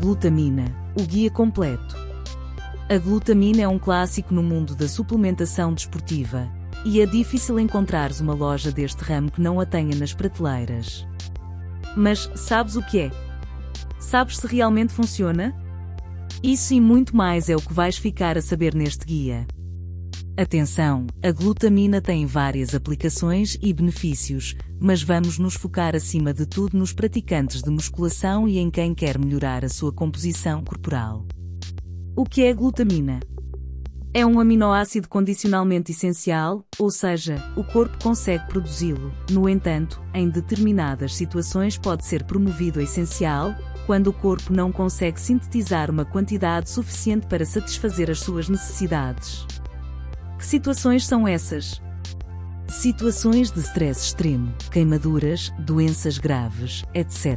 Glutamina, o guia completo. A glutamina é um clássico no mundo da suplementação desportiva, e é difícil encontrares uma loja deste ramo que não a tenha nas prateleiras. Mas sabes o que é? Sabes se realmente funciona? Isso e muito mais é o que vais ficar a saber neste guia. Atenção, a glutamina tem várias aplicações e benefícios, mas vamos nos focar acima de tudo nos praticantes de musculação e em quem quer melhorar a sua composição corporal. O que é glutamina? É um aminoácido condicionalmente essencial, ou seja, o corpo consegue produzi-lo. No entanto, em determinadas situações pode ser promovido a essencial, quando o corpo não consegue sintetizar uma quantidade suficiente para satisfazer as suas necessidades. Que situações são essas? Situações de stress extremo, queimaduras, doenças graves, etc.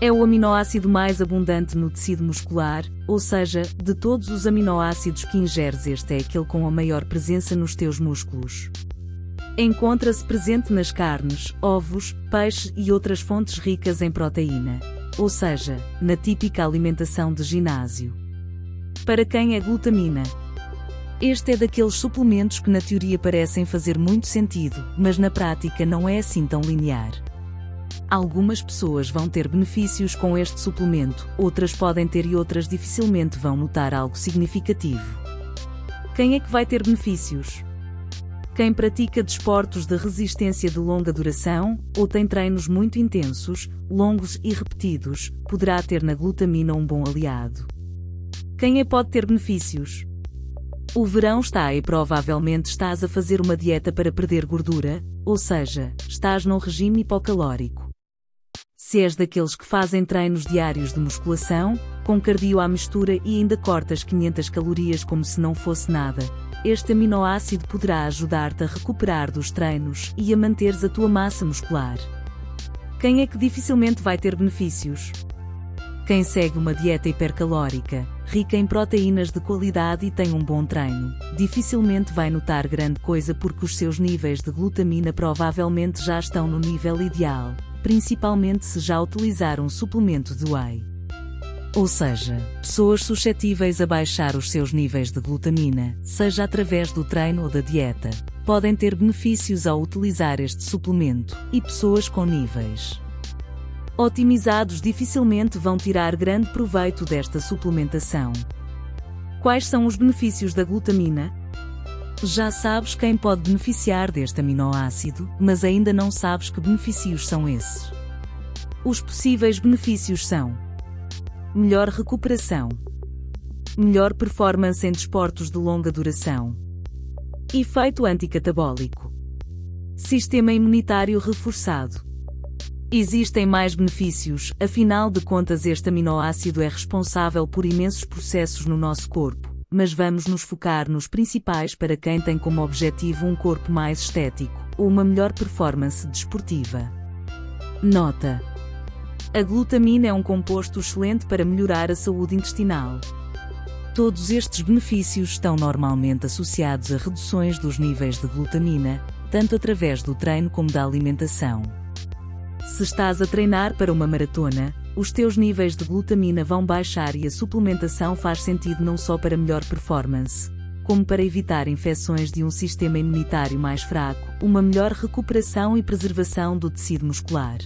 É o aminoácido mais abundante no tecido muscular, ou seja, de todos os aminoácidos que ingeres, este é aquele com a maior presença nos teus músculos. Encontra-se presente nas carnes, ovos, peixe e outras fontes ricas em proteína, ou seja, na típica alimentação de ginásio. Para quem é glutamina, este é daqueles suplementos que na teoria parecem fazer muito sentido, mas na prática não é assim tão linear. Algumas pessoas vão ter benefícios com este suplemento, outras podem ter e outras dificilmente vão notar algo significativo. Quem é que vai ter benefícios? Quem pratica desportos de resistência de longa duração, ou tem treinos muito intensos, longos e repetidos, poderá ter na glutamina um bom aliado. Quem é pode ter benefícios? O verão está e provavelmente estás a fazer uma dieta para perder gordura, ou seja, estás num regime hipocalórico. Se és daqueles que fazem treinos diários de musculação, com cardio à mistura e ainda cortas 500 calorias como se não fosse nada, este aminoácido poderá ajudar-te a recuperar dos treinos e a manteres a tua massa muscular. Quem é que dificilmente vai ter benefícios? Quem segue uma dieta hipercalórica, rica em proteínas de qualidade e tem um bom treino, dificilmente vai notar grande coisa porque os seus níveis de glutamina provavelmente já estão no nível ideal, principalmente se já utilizar um suplemento de whey. Ou seja, pessoas suscetíveis a baixar os seus níveis de glutamina, seja através do treino ou da dieta, podem ter benefícios ao utilizar este suplemento, e pessoas com níveis otimizados dificilmente vão tirar grande proveito desta suplementação. Quais são os benefícios da glutamina? Já sabes quem pode beneficiar deste aminoácido, mas ainda não sabes que benefícios são esses. Os possíveis benefícios são: melhor recuperação, melhor performance em desportos de longa duração, efeito anticatabólico, sistema imunitário reforçado Existem mais benefícios, afinal de contas, este aminoácido é responsável por imensos processos no nosso corpo, mas vamos nos focar nos principais para quem tem como objetivo um corpo mais estético ou uma melhor performance desportiva. Nota: A glutamina é um composto excelente para melhorar a saúde intestinal. Todos estes benefícios estão normalmente associados a reduções dos níveis de glutamina, tanto através do treino como da alimentação. Se estás a treinar para uma maratona, os teus níveis de glutamina vão baixar e a suplementação faz sentido não só para melhor performance, como para evitar infecções de um sistema imunitário mais fraco, uma melhor recuperação e preservação do tecido muscular.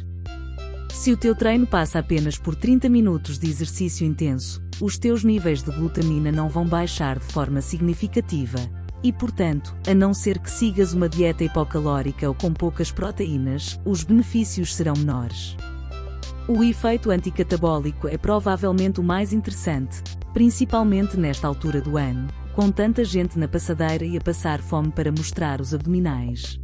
Se o teu treino passa apenas por 30 minutos de exercício intenso, os teus níveis de glutamina não vão baixar de forma significativa, e, portanto, a não ser que sigas uma dieta hipocalórica ou com poucas proteínas, os benefícios serão menores. O efeito anticatabólico é provavelmente o mais interessante, principalmente nesta altura do ano, com tanta gente na passadeira e a passar fome para mostrar os abdominais.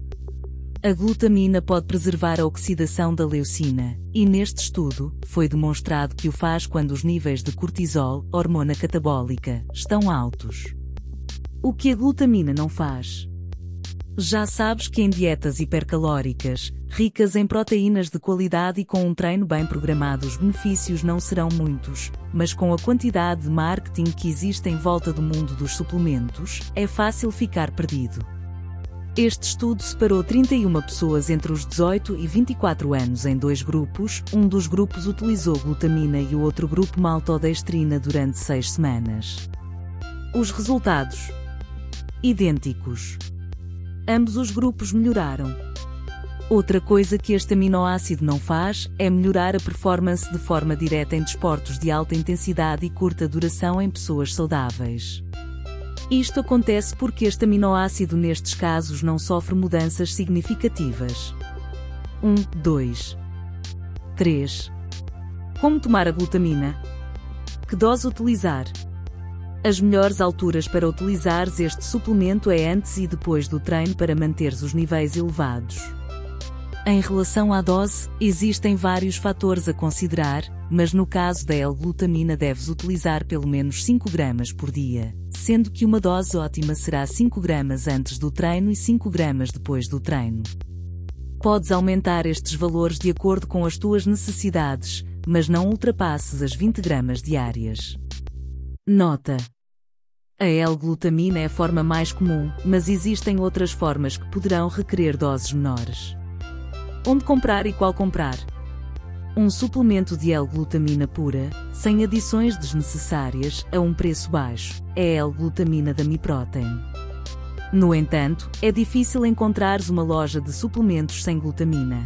A glutamina pode preservar a oxidação da leucina, e neste estudo, foi demonstrado que o faz quando os níveis de cortisol, hormona catabólica, estão altos. O que a glutamina não faz? Já sabes que em dietas hipercalóricas, ricas em proteínas de qualidade e com um treino bem programado, os benefícios não serão muitos, mas com a quantidade de marketing que existe em volta do mundo dos suplementos, é fácil ficar perdido. Este estudo separou 31 pessoas entre os 18 e 24 anos em dois grupos, um dos grupos utilizou glutamina e o outro grupo maltodextrina durante seis semanas. Os resultados idênticos. Ambos os grupos melhoraram. Outra coisa que este aminoácido não faz é melhorar a performance de forma direta em desportos de alta intensidade e curta duração em pessoas saudáveis. Isto acontece porque este aminoácido nestes casos não sofre mudanças significativas. 1, 2, 3. Como tomar a glutamina? Que dose utilizar? As melhores alturas para utilizares este suplemento é antes e depois do treino para manteres os níveis elevados. Em relação à dose, existem vários fatores a considerar, mas no caso da L-glutamina deves utilizar pelo menos 5 gramas por dia, sendo que uma dose ótima será 5 gramas antes do treino e 5 gramas depois do treino. Podes aumentar estes valores de acordo com as tuas necessidades, mas não ultrapasses as 20 gramas diárias. Nota: a L-glutamina é a forma mais comum, mas existem outras formas que poderão requerer doses menores. Onde comprar e qual comprar? Um suplemento de L-glutamina pura, sem adições desnecessárias, a um preço baixo, é a L-glutamina da Miprotein. No entanto, é difícil encontrares uma loja de suplementos sem glutamina.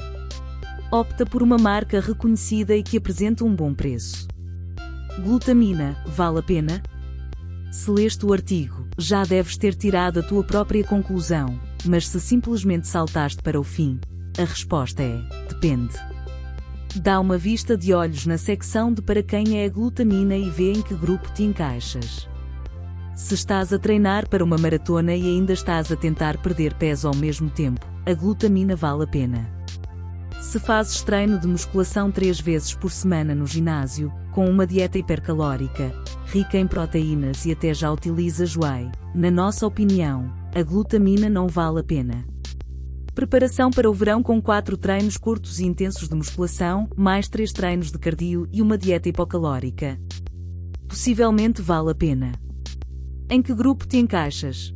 Opta por uma marca reconhecida e que apresenta um bom preço. Glutamina, vale a pena? Se leste o artigo, já deves ter tirado a tua própria conclusão, mas se simplesmente saltaste para o fim, a resposta é: depende. Dá uma vista de olhos na secção de para quem é a glutamina e vê em que grupo te encaixas. Se estás a treinar para uma maratona e ainda estás a tentar perder peso ao mesmo tempo, a glutamina vale a pena. Se fazes treino de musculação três vezes por semana no ginásio, com uma dieta hipercalórica, rica em proteínas e até já utilizas whey, na nossa opinião, a glutamina não vale a pena. Preparação para o verão com 4 treinos curtos e intensos de musculação, mais 3 treinos de cardio e uma dieta hipocalórica. Possivelmente vale a pena. Em que grupo te encaixas?